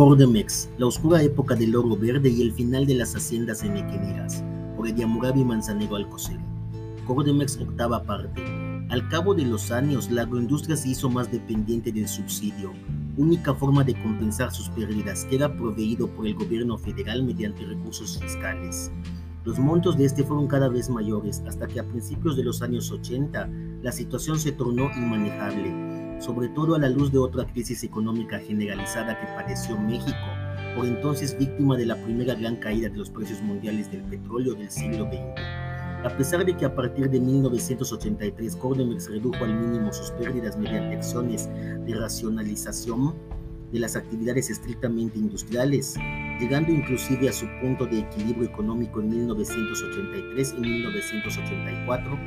Cordemex, la oscura época del oro verde y el final de las haciendas enequeneras, por Ediamurabi Manzanero Alcocer. Cordemex octava parte. Al cabo de los años, la agroindustria se hizo más dependiente del subsidio, única forma de compensar sus pérdidas, que era proveído por el gobierno federal mediante recursos fiscales. Los montos de este fueron cada vez mayores hasta que a principios de los años 80 la situación se tornó inmanejable, sobre todo a la luz de otra crisis económica generalizada que padeció México, por entonces víctima de la primera gran caída de los precios mundiales del petróleo del siglo XX. A pesar de que a partir de 1983 Cordemex redujo al mínimo sus pérdidas mediante acciones de racionalización de las actividades estrictamente industriales, llegando inclusive a su punto de equilibrio económico en 1983 y 1984,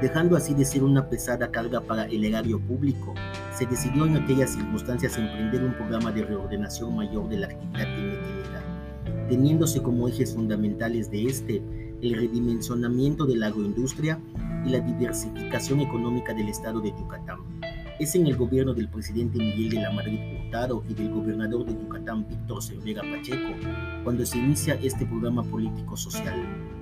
dejando así de ser una pesada carga para el erario público, se decidió en aquellas circunstancias emprender un programa de reordenación mayor de la actividad química, teniéndose como ejes fundamentales de este el redimensionamiento de la agroindustria y la diversificación económica del estado de Yucatán. Es en el gobierno del presidente Miguel de la Madrid Hurtado y del gobernador de Yucatán Víctor Cervera Pacheco cuando se inicia este programa político-social.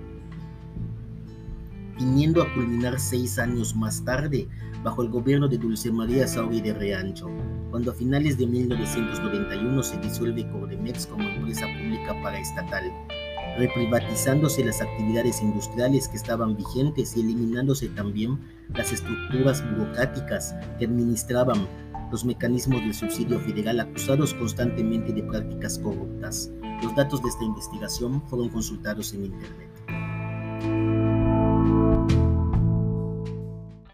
Viniendo a culminar seis años más tarde bajo el gobierno de Dulce María Sauri de Reancho, cuando a finales de 1991 se disuelve Cordemex como empresa pública paraestatal, reprivatizándose las actividades industriales que estaban vigentes y eliminándose también las estructuras burocráticas que administraban los mecanismos del subsidio federal acusados constantemente de prácticas corruptas. Los datos de esta investigación fueron consultados en Internet.